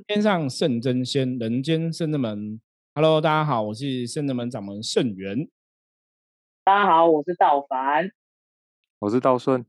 天上圣真仙，人间圣真门。Hello，大家好，我是圣真门掌门圣元。大家好，我是道凡，我是道顺。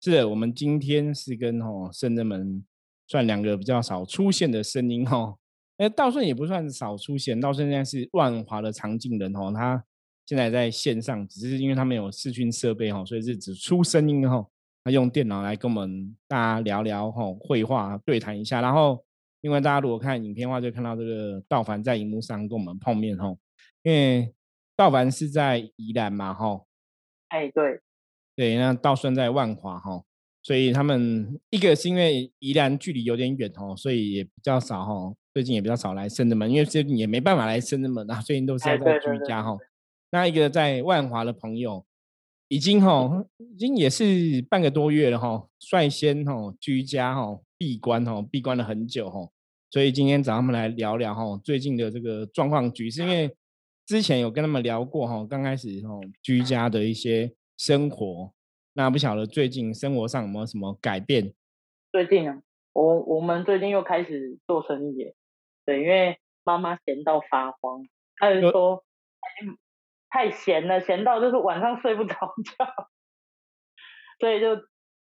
是的，我们今天是跟吼圣真门算两个比较少出现的声音哦。哎，道顺也不算少出现，道顺现在是万华的常进人哦，他现在在线上，只是因为他们有视讯设备哦，所以是只出声音哦。他用电脑来跟我们大家聊聊吼，绘画对谈一下。然后，因为大家如果看影片的话，就看到这个道凡在荧幕上跟我们碰面吼。因为道凡是在宜兰嘛吼，哎对，对，那道顺在万华吼，所以他们一个是因为宜兰距离有点远吼，所以也比较少吼。最近也比较少来深圳门，因为最近也没办法来深圳门啊，最近都是在居家吼。那一个在万华的朋友。已经哈，已经也是半个多月了哈，率先哈居家哈闭关哈闭关了很久哈，所以今天找他们来聊聊哈最近的这个状况局势，因为之前有跟他们聊过哈，刚开始哈居家的一些生活，那不晓得最近生活上有没有什么改变？最近啊，我我们最近又开始做生意，对，因为妈妈闲到发慌，她就说。太闲了，闲到就是晚上睡不着觉，所以就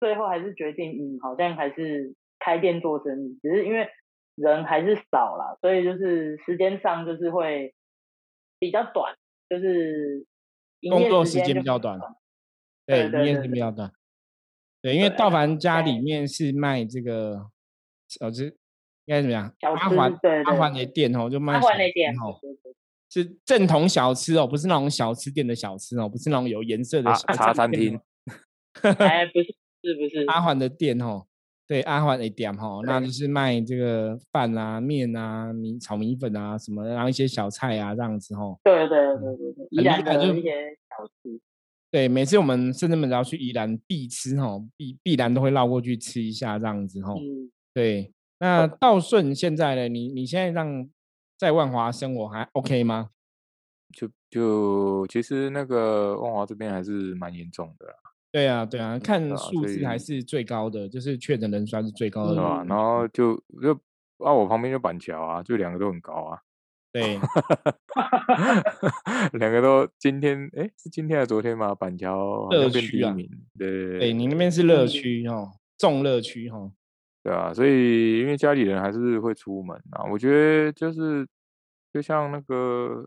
最后还是决定，嗯，好像还是开店做生意，只是因为人还是少了，所以就是时间上就是会比较短，就是工作时间比较短，对，营业时间比较短，对，因为道凡家里面是卖这个小吃，应该怎么样？阿环阿环的店哦，就卖阿环的店哦。是正统小吃哦，不是那种小吃店的小吃哦，不是那种有颜色的茶餐厅。哎，不是，是不是阿环的店哦？对，阿环的店哈，那就是卖这个饭啊、面啊、米炒米粉啊什么，然后一些小菜啊这样子哈。对对对对对，宜兰的一些小吃。对，每次我们甚至们只要去宜兰必吃哈，必必然都会绕过去吃一下这样子哈。嗯。对，那道顺现在呢？你你现在让？在万华生活还 OK 吗？就就其实那个万华这边还是蛮严重的。对啊，对啊，看数字还是最高的，就是确诊人数是最高的。吧？然后就就啊，我旁边就板桥啊，就两个都很高啊。对，两个都今天哎是今天还是昨天嘛？板桥乐区啊，对对，你那边是乐区哦，重乐区哈。对啊，所以因为家里人还是会出门啊，我觉得就是就像那个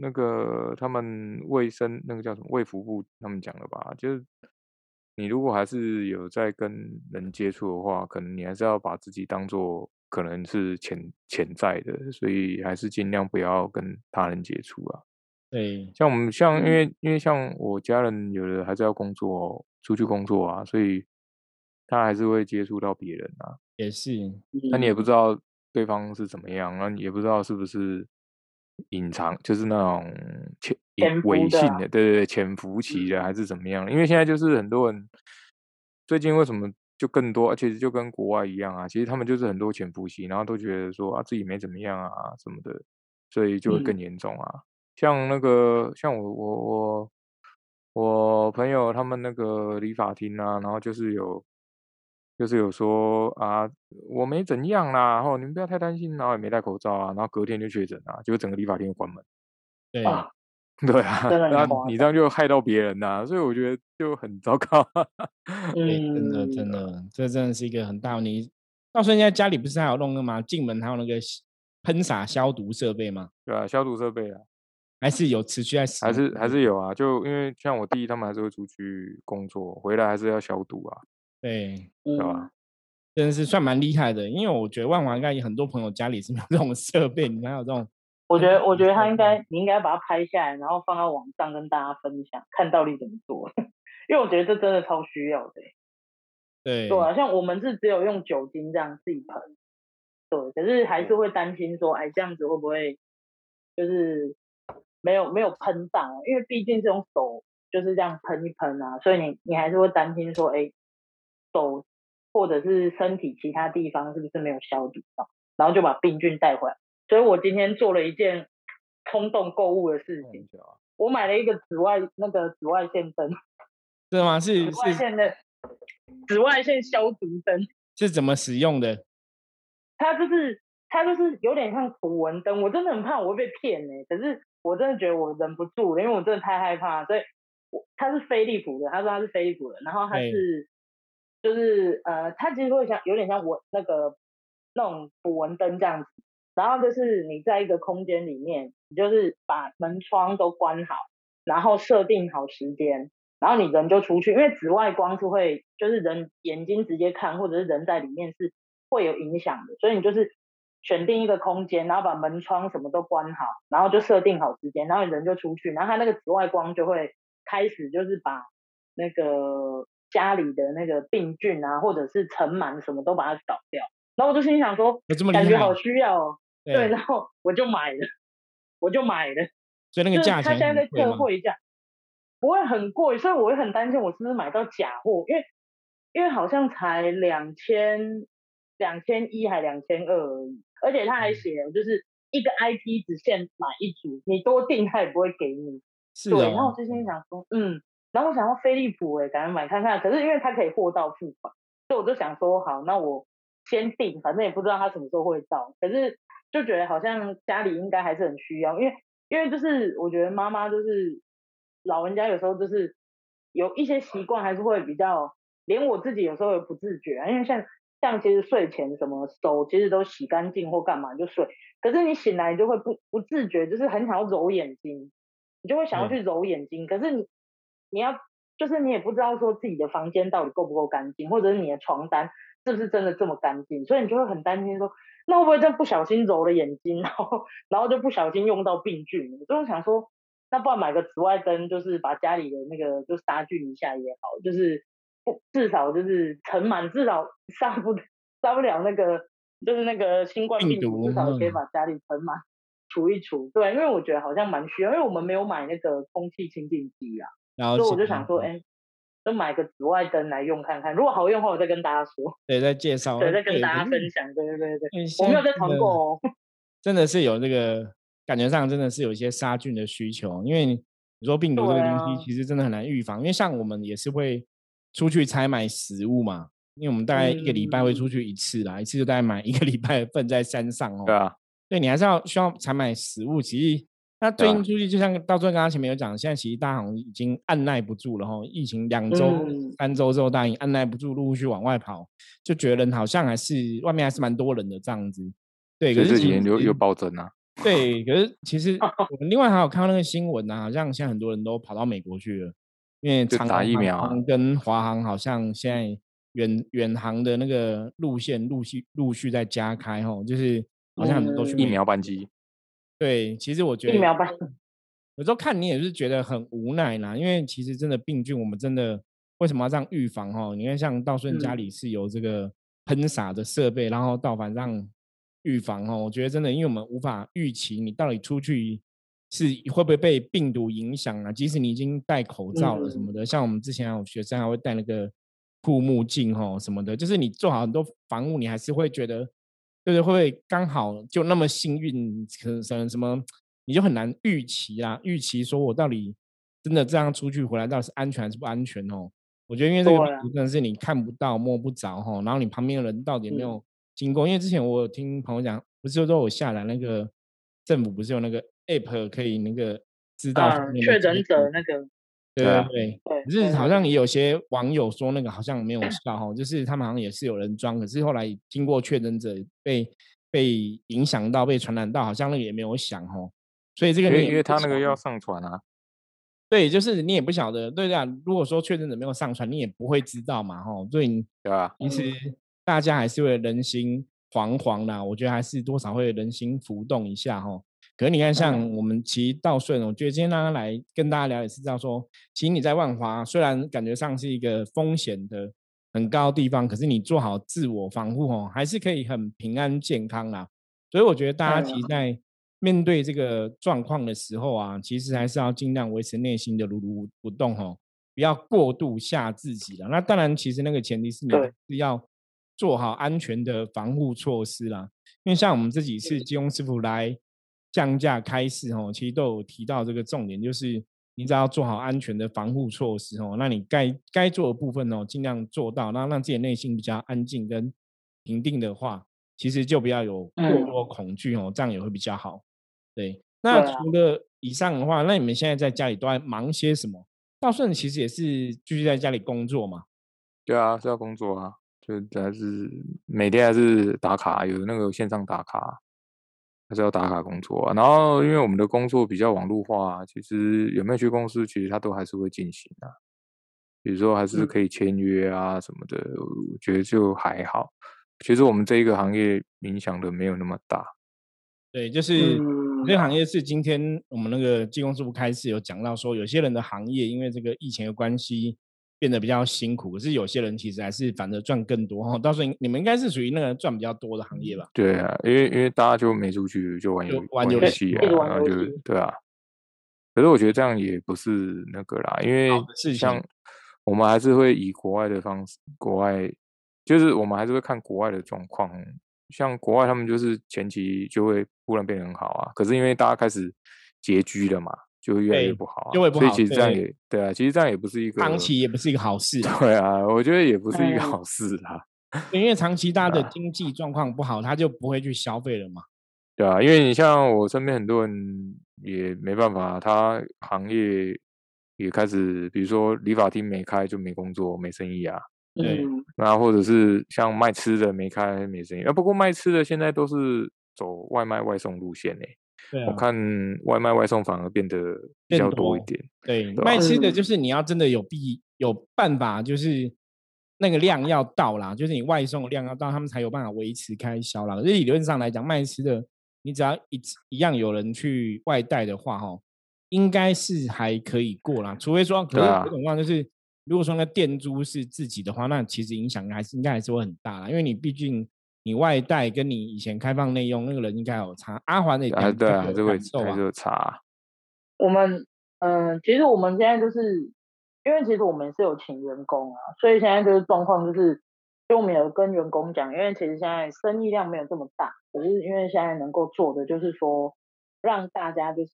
那个他们卫生那个叫什么卫福部他们讲的吧，就是你如果还是有在跟人接触的话，可能你还是要把自己当做可能是潜潜在的，所以还是尽量不要跟他人接触啊。对，像我们像因为因为像我家人有的还是要工作出去工作啊，所以。他还是会接触到别人啊，也是，那你也不知道对方是怎么样，那你也不知道是不是隐藏，就是那种潜伪信的，对对对，潜伏期的还是怎么样？因为现在就是很多人最近为什么就更多，其实就跟国外一样啊，其实他们就是很多潜伏期，然后都觉得说啊自己没怎么样啊什么的，所以就会更严重啊。像那个像我我我我朋友他们那个理发厅啊，然后就是有。就是有说啊，我没怎样啦，然后你们不要太担心，然后也没戴口罩啊，然后隔天就确诊啊，结果整个理发店就关门。对啊，对啊，然后你这样就害到别人呐，所以我觉得就很糟糕。嗯，真的真的，这真的是一个很大。你到时候现在家里不是还有弄个吗？进门还有那个喷洒消毒设备吗？对啊，消毒设备啊，还是有持续在还是还是有啊？就因为像我弟他们还是会出去工作，回来还是要消毒啊。对，是吧？真的是算蛮厉害的，因为我觉得万华应该有很多朋友家里是没有这种设备，你们有这种？我觉得，我觉得他应该，你应该把它拍下来，然后放到网上跟大家分享，看到底怎么做。因为我觉得这真的超需要的。对，对啊，像我们是只有用酒精这样自己喷，对，可是还是会担心说，哎，这样子会不会就是没有没有喷上？因为毕竟是用手就是这样喷一喷啊，所以你你还是会担心说，哎。手或者是身体其他地方是不是没有消毒到，然后就把病菌带回来。所以我今天做了一件冲动购物的事情，我买了一个紫外那个紫外线灯，是吗？是紫外线的紫外线消毒灯 是怎么使用的？它就是它就是有点像符文灯，我真的很怕我会被骗呢。可是我真的觉得我忍不住了，因为我真的太害怕，所以我它是飞利浦的，他说他是飞利浦的，然后它是就是呃，它其实会像有点像我那个那种符文灯这样子，然后就是你在一个空间里面，你就是把门窗都关好，然后设定好时间。然后你人就出去，因为紫外光是会，就是人眼睛直接看，或者是人在里面是会有影响的，所以你就是选定一个空间，然后把门窗什么都关好，然后就设定好时间，然后人就出去，然后它那个紫外光就会开始就是把那个家里的那个病菌啊，或者是尘螨什么都把它扫掉。然后我就心想说，感觉好需要，哦，对，然后我就买了，我就买了，所以那个价钱他现在在特惠价。不会很贵，所以我会很担心我是不是买到假货，因为因为好像才两千两千一还两千二而已，而且他还写就是一个 IP 只限买一组，你多订他也不会给你。是对，然后我就心想说，嗯，然后我想要飞利浦哎，赶快买看看。可是因为它可以货到付款，所以我就想说好，那我先订，反正也不知道它什么时候会到。可是就觉得好像家里应该还是很需要，因为因为就是我觉得妈妈就是。老人家有时候就是有一些习惯，还是会比较，连我自己有时候也不自觉啊。因为像像其实睡前什么手其实都洗干净或干嘛就睡，可是你醒来就会不不自觉，就是很想要揉眼睛，你就会想要去揉眼睛。可是你你要就是你也不知道说自己的房间到底够不够干净，或者是你的床单是不是真的这么干净，所以你就会很担心说，那会不会真不小心揉了眼睛，然后然后就不小心用到病菌？我就想说。那不然买个紫外灯，就是把家里的那个就杀菌一下也好，就是不至少就是尘螨至少杀不杀不了那个就是那个新冠病毒，至少可以把家里尘螨 除一除。对，因为我觉得好像蛮需要，因为我们没有买那个空气清净机啊，所以我就想说，哎，就买个紫外灯来用看看，如果好用的话，我再跟大家说。对，再介绍。对，再跟大家分享。对对对对，我没有在团购哦。真的是有这个。感觉上真的是有一些杀菌的需求，因为你说病毒这个东西其实真的很难预防。因为像我们也是会出去采买食物嘛，因为我们大概一个礼拜会出去一次啦，一次就大概买一个 礼拜的份在山上哦。对啊，对你还是要需要采买食物。其实那最近出去，就像到最后刚刚前面有讲，现在其实大行已经按耐不住了哈。疫情两周、三周之后，大家按耐不住，陆陆续往外跑，就觉得人好像还是外面还是蛮多人的这样子。对，可是这几年又又暴增啊。对，可是其实 我们另外还有看到那个新闻呢，好像现在很多人都跑到美国去了，因为长打疫苗跟华航好像现在远远航的那个路线陆续陆续在加开哈，就是好像很多都去疫苗班机。对，其实我觉得疫苗吧有时候看你也是觉得很无奈啦，因为其实真的病菌我们真的为什么要这样预防哈？你看像道顺家里是有这个喷洒的设备，然后到反正。预防哦，我觉得真的，因为我们无法预期你到底出去是会不会被病毒影响啊。即使你已经戴口罩了什么的，像我们之前有学生还会戴那个护目镜哦什么的，就是你做好很多防护，你还是会觉得，就是会不会刚好就那么幸运，可能什么你就很难预期啦。预期说我到底真的这样出去回来，到底是安全还是不安全哦？我觉得因为这个真的是你看不到摸不着哈，然后你旁边的人到底有没有？经过，因为之前我有听朋友讲，不是说我下来那个政府不是有那个 app 可以那个知道确诊者那个，对对对，可是好像也有些网友说那个好像没有效哈，就是他们好像也是有人装，可是后来经过确诊者被被影响到被传染到，好像那个也没有响哦，所以这个因为他那个要上传啊，对，就是你也不晓得，对啊，如果说确诊者没有上传，你也不会知道嘛哈，所以对啊，其实。大家还是会人心惶惶啦，我觉得还是多少会人心浮动一下哈。可是你看，像我们骑道顺，我觉得今天让他来跟大家聊也是知道说，其实你在万华虽然感觉上是一个风险的很高地方，可是你做好自我防护哦，还是可以很平安健康啦。所以我觉得大家其实在面对这个状况的时候啊，其实还是要尽量维持内心的如如不动哦，不要过度吓自己了。那当然，其实那个前提是你是要。做好安全的防护措施啦，因为像我们这几次金庸师傅来降价开市哦，其实都有提到这个重点，就是你只要做好安全的防护措施哦，那你该该做的部分哦，尽量做到，然后让自己内心比较安静跟平定的话，其实就不要有过多恐惧哦，这样也会比较好。对，那除了以上的话，那你们现在在家里都在忙些什么？道顺其实也是继续在家里工作嘛。对啊，是要工作啊，就还是每天还是打卡，有那个线上打卡，还是要打卡工作啊。然后因为我们的工作比较网络化，其实有没有去公司，其实它都还是会进行啊。比如说还是嗯可以签约啊什么的，我觉得就还好。其实我们这一个行业影响的没有那么大。对，就是嗯这个行业是今天我们那个技工师傅开始有讲到说，有些人的行业因为这个疫情的关系变得比较辛苦，可是有些人其实还是反而赚更多哈。到时候你们应该是属于那个赚比较多的行业吧？对啊，因为因为大家就没出去，就玩游就玩游游戏啊，然后就对啊。可是我觉得这样也不是那个啦，因为像我们还是会以国外的方式，国外就是我们还是会看国外的状况。像国外他们就是前期就会忽然变得很好啊，可是因为大家开始拮据了嘛，就会越来越不好啊。就会不好所以其实这样也对啊，其实这样也不是一个长期也不是一个好 事啊，对啊，我觉得也不是一个嗯好事啊。因为长期大家的啊经济状况不好，他就不会去消费了嘛。对啊，因为你像我身边很多人也没办法，他行业也开始，比如说理发厅没开就没工作没生意啊，对嗯那或者是像卖吃的没开没生意，啊，不过卖吃的现在都是走外卖外送路线呢、对啊，我看外卖外送反而变得比较多一点，对，对卖吃的嗯就是你要真的有必有办法，就是那个量要到啦，就是你外送的量要到，他们才有办法维持开销啦。可是理论上来讲，卖吃的你只要一次一样有人去外带的话，哈，应该是还可以过啦。除非说，可是有种况就是，如果说那店租是自己的话，那其实影响还是应该还是会很大啦，因为你毕竟。你外带跟你以前开放内用那个人应该有差，阿环的也啊，感对啊，还有是会还是，有差啊，我们嗯，其实我们现在就是因为其实我们是有请员工啊，所以现在就是状况就是，就我们有跟员工讲，因为其实现在生意量没有这么大，可是因为现在能够做的就是说，让大家就是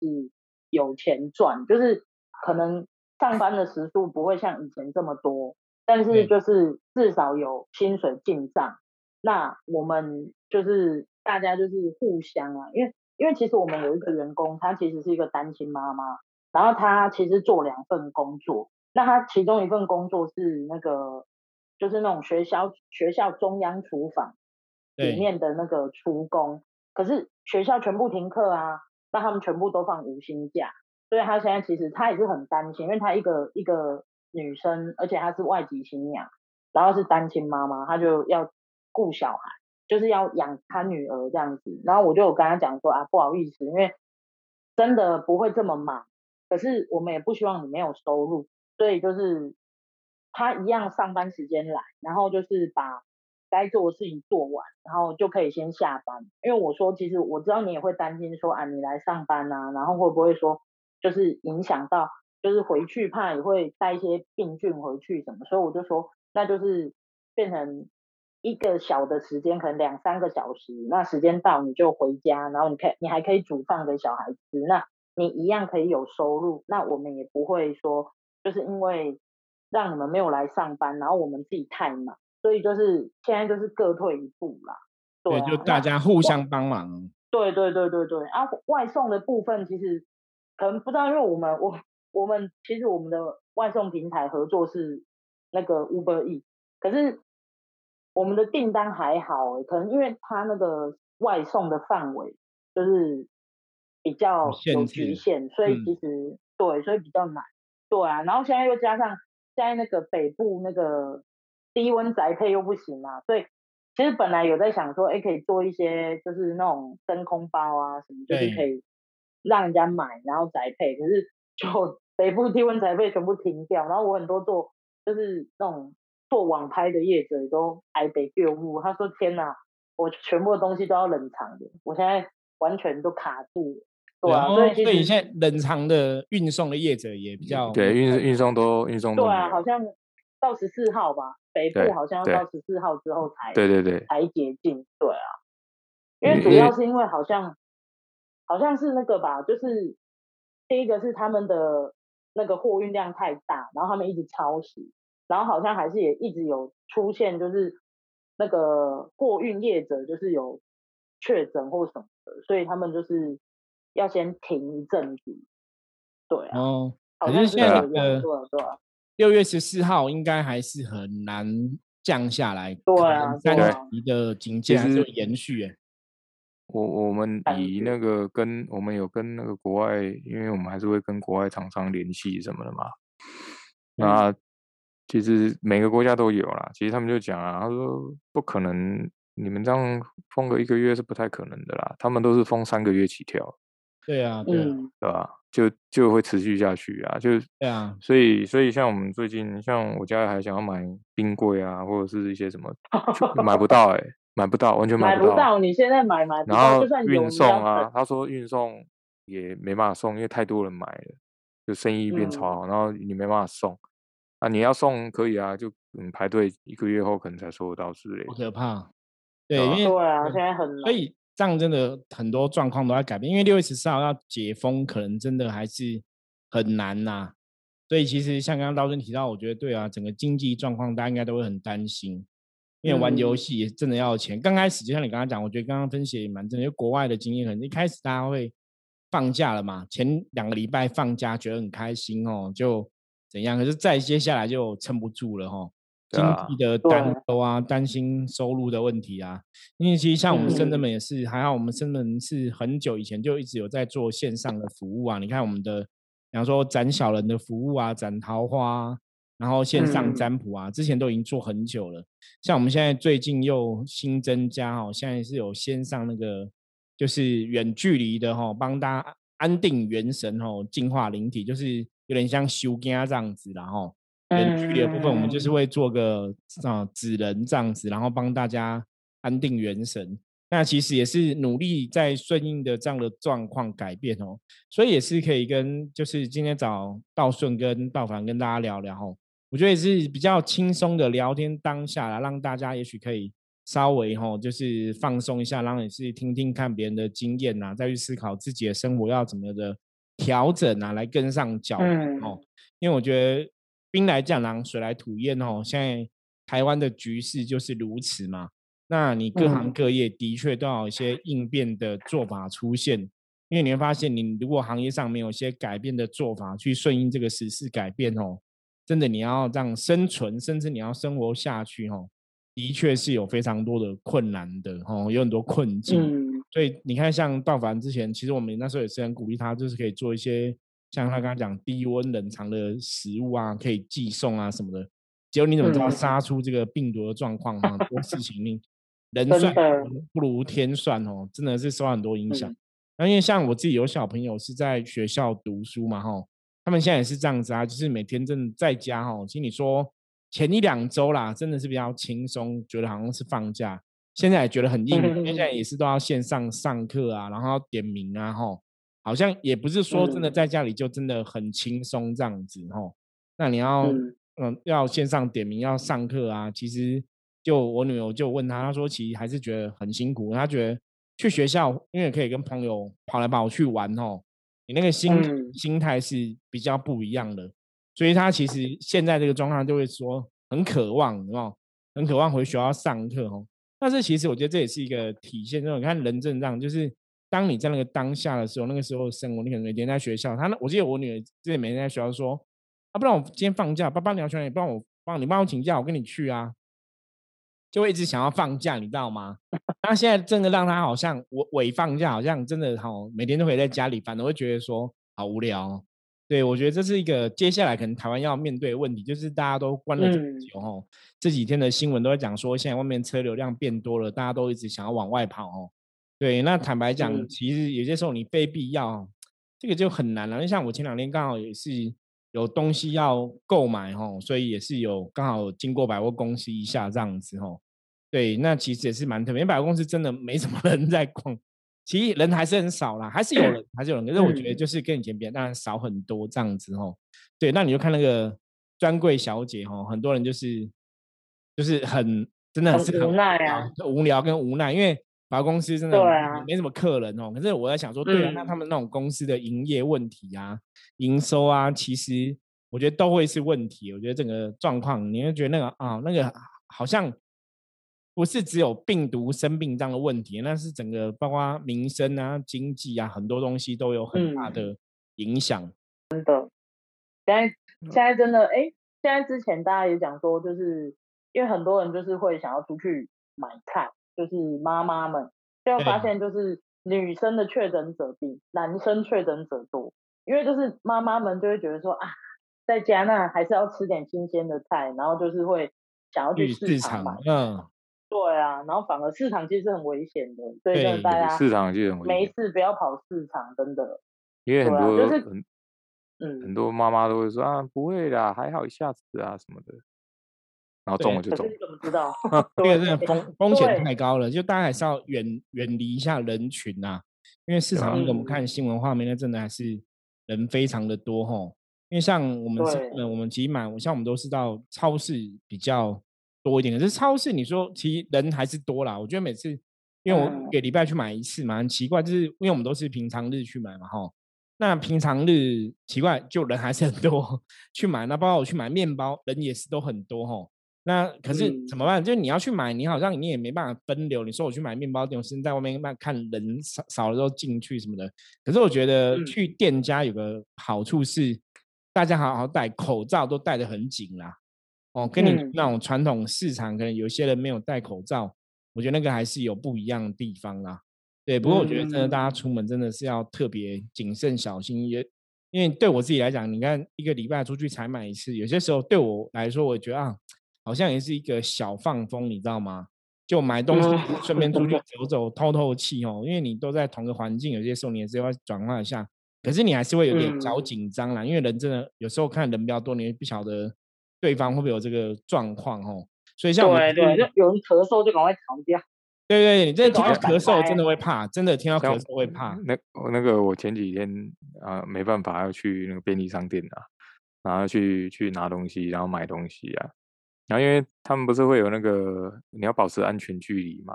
有钱赚，就是可能上班的时数不会像以前这么多，但是就是至少有薪水进账。那我们就是大家就是互相啊，因为因为其实我们有一个员工，她其实是一个单亲妈妈，然后她其实做两份工作，那她其中一份工作是那个就是那种学校学校中央厨房里面的那个厨工，可是学校全部停课啊，那他们全部都放无薪假，所以她现在其实她也是很担心，因为她一个一个女生，而且她是外籍新娘，然后是单亲妈妈，她就要顾小孩，就是要养他女儿这样子。然后我就有跟他讲说啊，不好意思，因为真的不会这么忙，可是我们也不希望你没有收入，所以就是他一样上班时间来，然后就是把该做的事情做完，然后就可以先下班。因为我说，其实我知道你也会担心说啊，你来上班啊，然后会不会说就是影响到，就是回去怕也会带一些病菌回去什么，所以我就说，那就是变成一个小的时间，可能两三个小时，那时间到你就回家，然后你可以你还可以煮饭给小孩吃，那你一样可以有收入，那我们也不会说就是因为让你们没有来上班，然后我们自己太忙，所以就是现在就是各退一步啦。对啊，就大家互相帮忙。对对对对对啊，外送的部分其实可能不知道，因为我们我我们其实我们的外送平台合作是那个 Uber E，可是我们的订单还好、欸，可能因为它那个外送的范围就是比较有局限，所以嗯其实、对，所以比较难。对啊，然后现在又加上现在那个北部那个低温宅配又不行嘛，所以其实本来有在想说，哎，可以做一些就是那种真空包啊什么，就是可以让人家买，然后宅配。可是就 北部低温宅配全部停掉，然后我很多做就是那种做网拍的业者也都挨北救物，他说天哪，我全部的东西都要冷藏的，我现在完全都卡住了。对啊，哦所以所以现在冷藏的运送的业者也比较对，运运送都运送都对啊，好像到十四号吧，北部好像要到十四号之后才对对对，才解禁，对啊，因为因因为主要是因为好像好像是那个吧，就是第一个是他们的那个货运量太大，然后他们一直超时，然后好像还是也一直有出现就是那个货运业者就是有确诊或什么的，所以他们就是要先停一阵子。对啊，哦，好像可是现在有这样呃对啊对啊，六月十四号应该还是很难降下来，对啊三啊级的警戒还是延续诶。我我们以那个跟我们有跟那个国外，因为我们还是会跟国外厂商联系什么的嘛。那其实每个国家都有啦。其实他们就讲啊，他说不可能，你们这样封个一个月是不太可能的啦。他们都是封三个月起跳，对啊，对啊，嗯对吧？就就会持续下去啊。就对啊，所以所以像我们最近，像我家还想要买冰柜啊，或者是一些什么，就 买不到哎、买不到，完全不买不到，你现在买买不然到，后就算运送啊，他说运送也没办法送，因为太多人买了，就生意变超嗯好，然后你没办法送啊，你要送可以啊，就嗯排队一个月后可能才收得到之类好。可怕。对，因为对啊，嗯现在很难。所以这样真的很多状况都在改变，因为六月十四号要解封，可能真的还是很难呐、所以其实像刚刚刀真提到，我觉得对啊，整个经济状况大家应该都会很担心，因为玩游嗯戏也真的要钱。刚开始就像你刚刚讲，我觉得刚刚分析也蛮真的，因为国外的经验，可能一开始大家会放假了嘛，前两个礼拜放假觉得很开心哦，就怎样，可是再接下来就撑不住了哦。经济的担忧啊，担心收入的问题啊，因为其实像我们深圳嗯门也是，还好我们深圳门是很久以前就一直有在做线上的服务啊。你看我们的，比方说展小人的服务啊，斩桃花啊，然后线上嗯占卜啊，之前都已经做很久了。像我们现在最近又新增加哦，现在是有线上那个就是远距离的哈、哦，帮大家安定元神哦，净化灵体，就是有点像修家这样子啦哈、哦。远距离的部分，我们就是嗯会做个啊纸人这样子，然后帮大家安定元神。那其实也是努力在顺应的这样的状况改变哦，所以也是可以跟就是今天找道顺跟道凡跟大家聊聊哦。我觉得也是比较轻松的聊天当下啦，让大家也许可以稍微吼、就是放松一下，然后也是听听看别人的经验呐、再去思考自己的生活要怎么的调整啊，来跟上脚步嗯哦。因为我觉得兵来将挡，水来土掩哦，现在台湾的局势就是如此嘛。那你各行嗯各业的确都要有一些应变的做法出现，因为你会发现，你如果行业上没有一些改变的做法，去顺应这个时事改变哦，真的你要这样生存，甚至你要生活下去哦，的确是有非常多的困难的哦，有很多困境。嗯所以你看，像道凡之前，其实我们那时候也是很鼓励他，就是可以做一些像他刚刚讲低温冷藏的食物啊，可以寄送啊什么的。结果你怎么知道嗯杀出这个病毒的状况啊？很多事情你 人算不如天算哦，真的是受到很多影响嗯。那、因为像我自己有小朋友是在学校读书嘛，哈，他们现在也是这样子啊，就是每天真的在家哈。其实你说前一两周啦，真的是比较轻松，觉得好像是放假。现在也觉得很硬，因为现在也是都要线上上课啊，然后要点名啊，吼，好像也不是说真的嗯在家里就真的很轻松这样子，吼。那你要嗯嗯要线上点名要上课啊，其实就我女儿就问她，她说其实还是觉得很辛苦，她觉得去学校因为可以跟朋友跑来跑去玩哦，你那个心、嗯心态是比较不一样的，所以他其实现在这个状况就会说很渴望，哦？很渴望回学校上课哦。但是其实我觉得这也是一个体现，就是你看人正让，就是当你在那个当下的时候，那个时候生活，你可能每天在学校，他那我记得我女儿之前每天在学校说，啊，不然我今天放假，爸爸你要去哪里？不然我帮你帮我请假，我跟你去啊，就会一直想要放假，你知道吗？那现在真的让他好像我伪放假，好像真的好每天都可以在家里，反而会觉得说好无聊。对，我觉得这是一个接下来可能台湾要面对的问题，就是大家都关了这么嗯久哦，这几天的新闻都在讲说，现在外面车流量变多了，大家都一直想要往外跑哦。对，那坦白讲，嗯其实有些时候你非必要，这个就很难了。就像我前两天刚好也是有东西要购买哦，所以也是有刚好经过百货公司一下这样子哦。对，那其实也是蛮特别，因为百货公司真的没什么人在逛，其实人还是很少啦，还是有人，还是有人。可是我觉得嗯就是跟以前比，当然少很多这样子哦。对，那你就看那个专柜小姐哦，很多人就是就是很真的很是很无奈啊就无聊跟无奈，因为百货公司真的对啊没什么客人哦。可是我在想说，对啊，那他嗯们那种公司的营业问题啊、营收啊，其实我觉得都会是问题。我觉得整个状况，你会觉得那个啊，那个好像不是只有病毒生病这样的问题，那是整个包括民生啊、经济啊，很多东西都有很大的影响。真的，现在现在真的，哎，现在之前大家也讲说，就是因为很多人就是会想要出去买菜，就是妈妈们就发现，就是女生的确诊者比男生确诊者多，因为就是妈妈们就会觉得说啊，在家那还是要吃点新鲜的菜，然后就是会想要去市场买，嗯。对啊，然后反而市场其实很危险的，所以大家市场就很危险，没事不要跑市场，真的。因为很多就是很嗯很多妈妈都会说啊不会啦，还好一下子啊什么的，然后中了就中。怎么知道？因为这风风险太高了，就大家还是要远远离一下人群呐。因为市场上我们看新闻画面，那真的还是人非常的多吼。因为像我们是我们其实买，像我们都是到超市比较。多一点，可是超市你说其实人还是多啦。我觉得每次因为我一个礼拜去买一次嘛，很奇怪，就是因为我们都是平常日去买嘛，哈。那平常日奇怪就人还是很多去买，那包括我去买面包，人也是都很多哈。那可是怎么办？就是你要去买，你好像你也没办法分流。你说我去买面包店，我先在外面看看人少少了之后进去什么的。可是我觉得去店家有个好处是，大家好好戴口罩，都戴得很紧啦。哦，跟你那种传统市场，可能有些人没有戴口罩，我觉得那个还是有不一样的地方啦。对，不过我觉得真的大家出门真的是要特别谨慎小心，也因为对我自己来讲，你看一个礼拜出去采买一次，有些时候对我来说，我觉得啊，好像也是一个小放风，你知道吗？就买东西顺便出去走走，透透气哦。因为你都在同个环境，有些时候你也是要转换一下，可是你还是会有点小紧张啦，因为人真的有时候看人比较多，你不晓得。对方会不会有这个状况？哦？所以像对对，就有人咳嗽就赶快逃掉。对对，你真的听到咳嗽真的会怕，真的听到咳嗽会怕。那那个我前几天啊没办法要去那个便利商店啊，然后去去拿东西，然后买东西啊，然后因为他们不是会有那个你要保持安全距离嘛，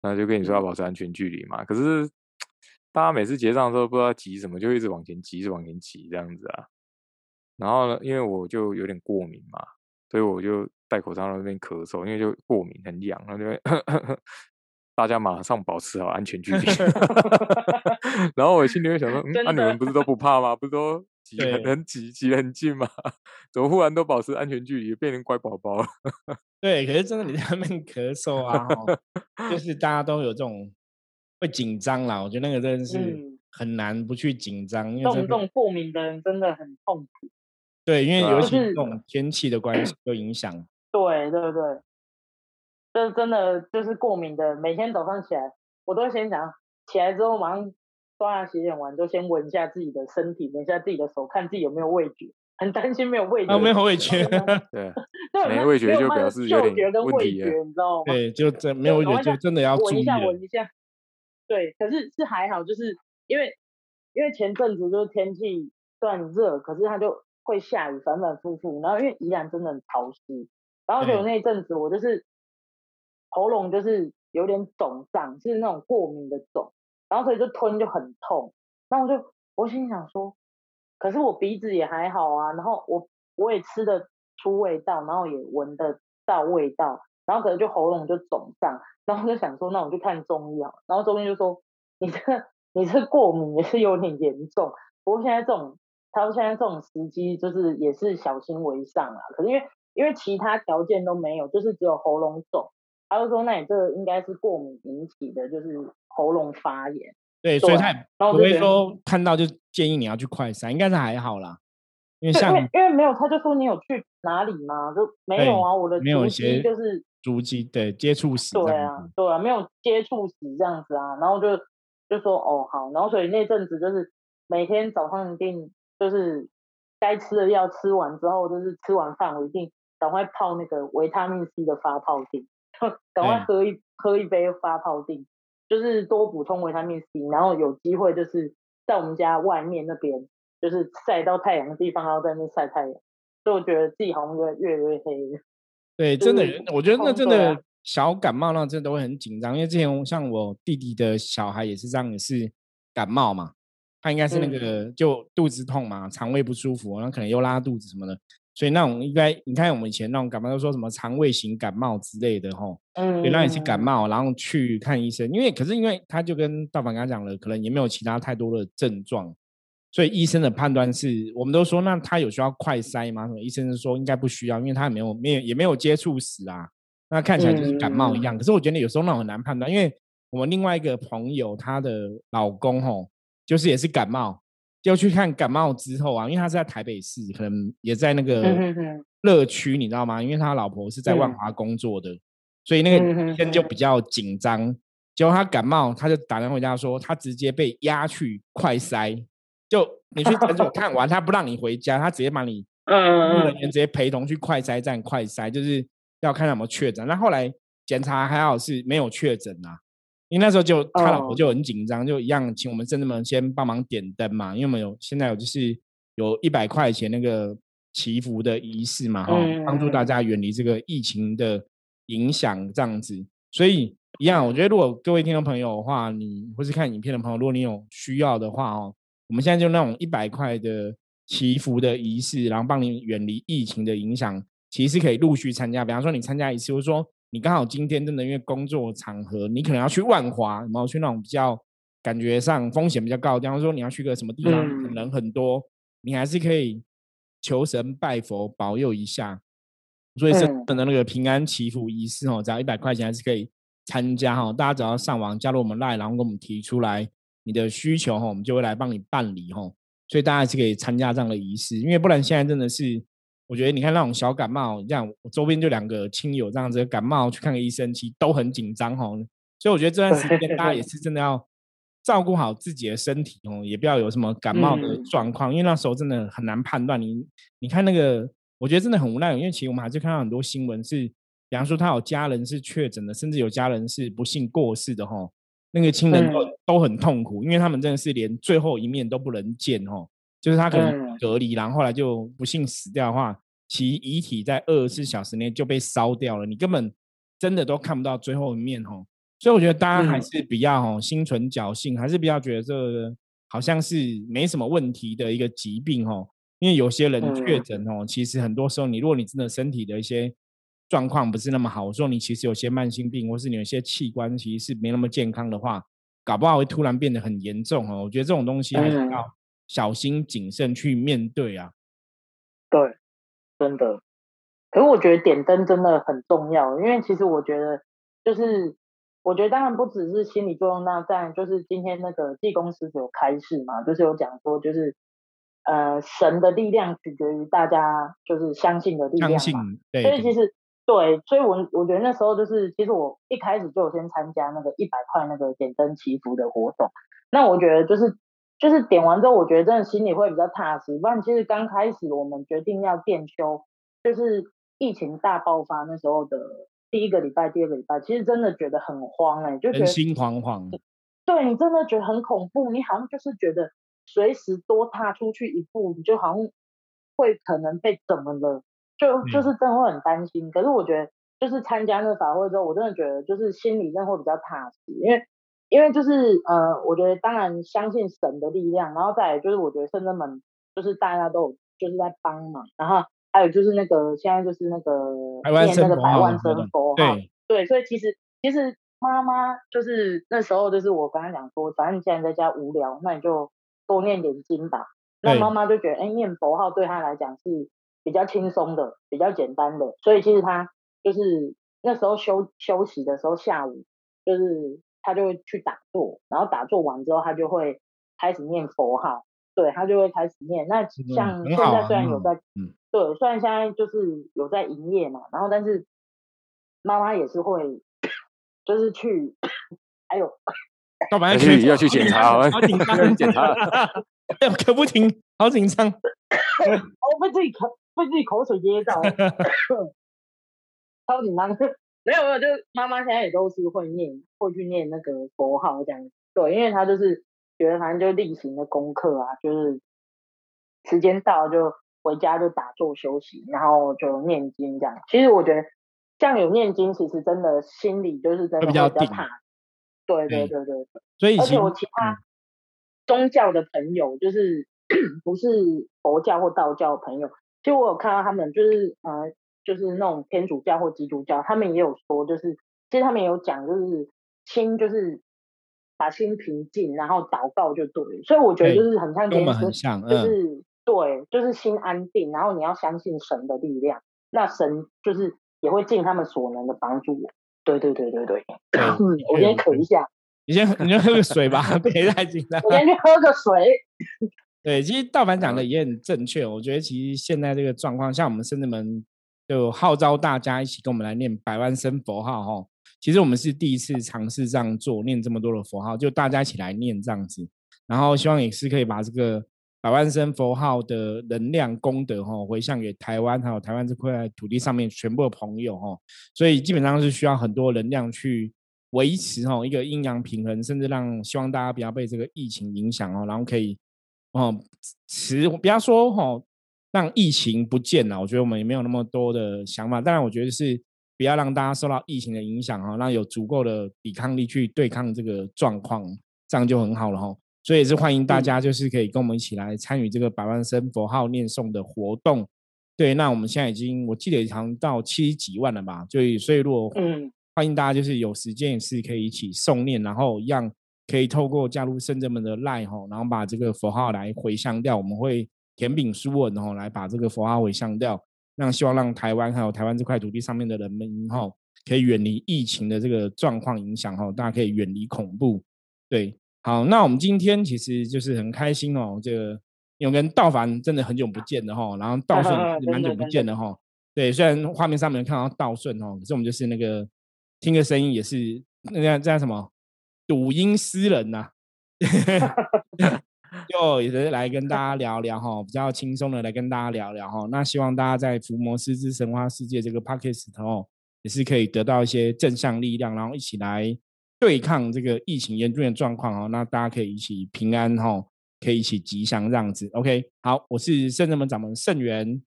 那就跟你说要保持安全距离嘛。可是 大家每次结账的时候不知道急什么，就一直往前挤，一直往前挤这样子啊。然后呢，因为我就有点过敏嘛，所以我就戴口罩那边咳嗽，因为就过敏很痒，然后就 大家马上保持好安全距离。然后我心里会想说，那你们不是都不怕吗？不是都挤很挤挤很近吗？怎么忽然都保持安全距离，变成乖宝宝了？对，可是真的你在那边咳嗽啊，就是大家都有这种会紧张啦。我觉得那个真的是很难不去紧张，因为这种过敏的人真的很痛苦。对，因为尤其这种天气的关系，有影响。对对对，这真的就是过敏的。每天早上起来，我都先想起来之后马上刷牙洗脸完，就先闻一下自己的身体，闻一下自己的手，看自己有没有味觉。很担心没有味觉，没有味觉。对，没味觉就表示有点问题你知道 吗？对，就真没有味觉，就真的要闻一下，闻一下。对，可是是还好，就是因为因为前阵子就是天气算热，可是它就。会下雨，反反复复，然后因为宜兰真的很潮湿，然后就有那一阵子我就是喉咙就是有点肿胀，是那种过敏的肿，然后所以就吞就很痛，然后我就我心想说，可是我鼻子也还好啊，然后我我也吃得出味道，然后也闻得到味道，然后可能就喉咙就肿胀，然后就想说，那我就看中医啊，然后中医就说你这你这过敏也是有点严重，不过现在这种。他说：“现在这种时机就是也是小心为上啊，可是因为因为其他条件都没有，就是只有喉咙肿。他就说：那你这个应该是过敏引起的，就是喉咙发炎。对，所以他不会说看到就建议你要去快筛，应该是还好啦。因为像因为没有，他就说你有去哪里吗？就没有啊，我的足迹就是足迹，对，接触史。对啊，对啊，没有接触史这样子啊。然后就就说哦好，然后所以那阵子就是每天早上一定。”就是该吃的药吃完之后，就是吃完饭我一定赶快泡那个维他命 C 的发泡锭，赶快喝一喝一杯发泡锭，就是多补充维他命 C，然后有机会就是在我们家外面那边，就是晒到太阳的地方，然后在那晒太阳，所以我觉得自己好像越越越黑。对，真的，我觉得那真的小感冒那真的都会很紧张，因为之前像我弟弟的小孩也是这样，也是感冒嘛。他应该是那个就肚子痛嘛，肠胃不舒服，然后可能又拉肚子什么的。所以那种应该你看我们以前那种感冒都说什么肠胃型感冒之类的吼，嗯，对，那也是感冒，然后去看医生，因为可是因为他就跟道凡刚刚讲了，可能也没有其他太多的症状，所以医生的判断是，我们都说那他有需要快筛吗？什么医生是说应该不需要，因为他也没有没有也没有接触史啊，那看起来就是感冒一样。可是我觉得有时候那种很难判断，因为我们另外一个朋友她的老公吼，就是也是感冒。就去看感冒之后啊，因为他是在台北市，可能也在那个乐区，你知道吗？因为他老婆是在万华工作的，所以那个天就比较紧张。结果他感冒，他就打电话回家说，他直接被押去快筛。就你去诊所看完，他不让你回家，他直接把你 嗯人员直接陪同去快筛站快筛，就是要看有没有确诊。那后来检查还好是没有确诊啊。因为那时候就他老婆就很紧张，就一样请我们圣人们先帮忙点灯嘛，因为我们有现在有就是有一百块钱那个祈福的仪式嘛，哈，帮助大家远离这个疫情的影响这样子。所以一样，我觉得如果各位听众朋友的话，你或是看影片的朋友，如果你有需要的话哦，我们现在就那种一百块的祈福的仪式，然后帮你远离疫情的影响，其实可以陆续参加。比方说你参加一次，或者说。你刚好今天真的因为工作场合，你可能要去万华，然后去那种比较感觉上风险比较高，比方说你要去个什么地方，人很多，你还是可以求神拜佛保佑一下。所以真的那个平安祈福仪式哦，只要一百块钱还是可以参加哈。大家只要上网加入我们赖，然后跟我们提出来你的需求哈，我们就会来帮你办理哈。所以大家是可以参加这样的仪式，因为不然现在真的是。我觉得你看那种小感冒，这样我周边就两个亲友这样子感冒去看个医生，其实都很紧张哈。所以我觉得这段时间大家也 是真的要照顾好自己的身体哦，也不要有什么感冒的状况，因为那时候真的很难判断。你你看那个，我觉得真的很无奈，因为其实我们还是看到很多新闻是，比方说他有家人是确诊的，甚至有家人是不幸过世的哈。那个亲人都都很痛苦，因为他们真的是连最后一面都不能见哦。就是他可能隔离，然后后来就不幸死掉的话，其遗体在二十四小时内就被烧掉了，你根本真的都看不到最后一面哦。所以我觉得大家还是比较哦心存侥幸，还是比较觉得这个好像是没什么问题的一个疾病哦。因为有些人确诊哦，其实很多时候你如果你真的身体的一些状况不是那么好，我说你其实有些慢性病，或是你有些器官其实是没那么健康的话，搞不好会突然变得很严重哦。我觉得这种东西还是要。小心谨慎去面对啊！对，真的。可是我觉得点灯真的很重要，因为其实我觉得，就是我觉得当然不只是心理作用，那在就是今天那个济公师有开示嘛，就是有讲说，就是呃神的力量取决于大家就是相信的力量嘛。对。所以其实对，所以我我觉得那时候就是，其实我一开始就有先参加那个一百块那个点灯祈福的活动，那我觉得就是。就是点完之后，我觉得真的心里会比较踏实。不然，其实刚开始我们决定要店修，就是疫情大爆发那时候的第一个礼拜、第二个礼拜，其实真的觉得很慌哎，就觉得心惶惶。对你真的觉得很恐怖，你好像就是觉得随时多踏出去一步，你就好像会可能被怎么了，就就是真的会很担心。可是我觉得，就是参加那法会之后，我真的觉得就是心里真的会比较踏实，因为。因为就是呃，我觉得当然相信神的力量，然后再就是我觉得圣人们就是大家都有就是在帮忙，然后还有就是那个现在就是那个念那个百万声佛哈，对，所以其实其实妈妈就是那时候就是我刚刚讲说，反正你现在在家无聊，那你就多念点经吧。那妈妈就觉得哎，念佛号对她来讲是比较轻松的，比较简单的，所以其实她就是那时候休休息的时候下午就是。他就会去打坐，然后打坐完之后，他就会开始念佛号，对他就会开始念。那像现在虽然有在，嗯对，虽然现在就是有在营业嘛，然后但是妈妈也是会，就是去，还有，要不然去要去检查，好紧张，检查，哎可不停，好紧张，我被自己口被自己口水噎到 超紧张。没有没有，就是妈妈现在也都是会念，会去念那个佛号这样。对，因为她就是觉得反正就例行的功课啊，就是时间到就回家就打坐休息，然后就念经这样。其实我觉得像有念经，其实真的心里就是真的比较踏。对对对对对。所以而且我其他宗教的朋友，就是 不是佛教或道教的朋友，其实我有看到他们，就是呃，就是那种天主教或基督教，他们也有说，就是其实他们也有讲，就是心就是把心平静，然后祷告就对了。所以我觉得就是很像，跟我们很像，就是对，就是心安定，然后你要相信神的力量，那神就是也会尽他们所能的帮助我。对对对对对，嗯，我先咳一下，你先你先喝个水吧，别太紧张。我先去喝个水。对，其实道凡讲的也很正确。我觉得其实现在这个状况，像我们深圳门就号召大家一起跟我们来念百万声佛号哈。其实我们是第一次尝试这样做，念这么多的佛号，就大家一起来念这样子。然后希望也是可以把这个百万声佛号的能量功德哈回向给台湾，还有台湾这块土地上面全部的朋友哈。所以基本上是需要很多能量去维持哈一个阴阳平衡，甚至让希望大家不要被这个疫情影响哦，然后可以。哦，持不要说哈，让疫情不见了。我觉得我们也没有那么多的想法。当然，我觉得是不要让大家受到疫情的影响哈，让有足够的抵抗力去对抗这个状况，这样就很好了哈。所以也是欢迎大家，就是可以跟我们一起来参与这个百万生佛号念诵的活动。对，那我们现在已经我记得好像到七十几万了吧？就所以如果嗯，欢迎大家就是有时间也是可以一起诵念，然后让。可以透过加入圣者们的赖吼，然后把这个佛号来回向掉，我们会填饼书文吼，来把这个佛号回向掉，让希望让台湾还有台湾这块土地上面的人们吼，可以远离疫情的这个状况影响吼，大家可以远离恐怖。对，好，那我们今天其实就是很开心哦，这个因为跟道凡真的很久不见了哈，然后道顺 也蛮久不见了哈。对，虽然画面上面看到道顺哦，可是我们就是那个听个声音也是那个叫什么？赌音诗人呐，就也是来跟大家聊聊哈，比较轻松的来跟大家聊聊哈。那希望大家在《伏魔师之神话世界》这个 p o c k s t 哦，也是可以得到一些正向力量，然后一起来对抗这个疫情严重的状况哦。那大家可以一起平安哈，可以一起吉祥这样子。OK，好，我是圣人门掌门圣元，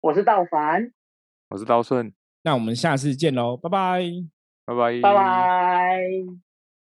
我是道凡，我是道顺，那我们下次见喽，拜拜，拜拜，拜拜。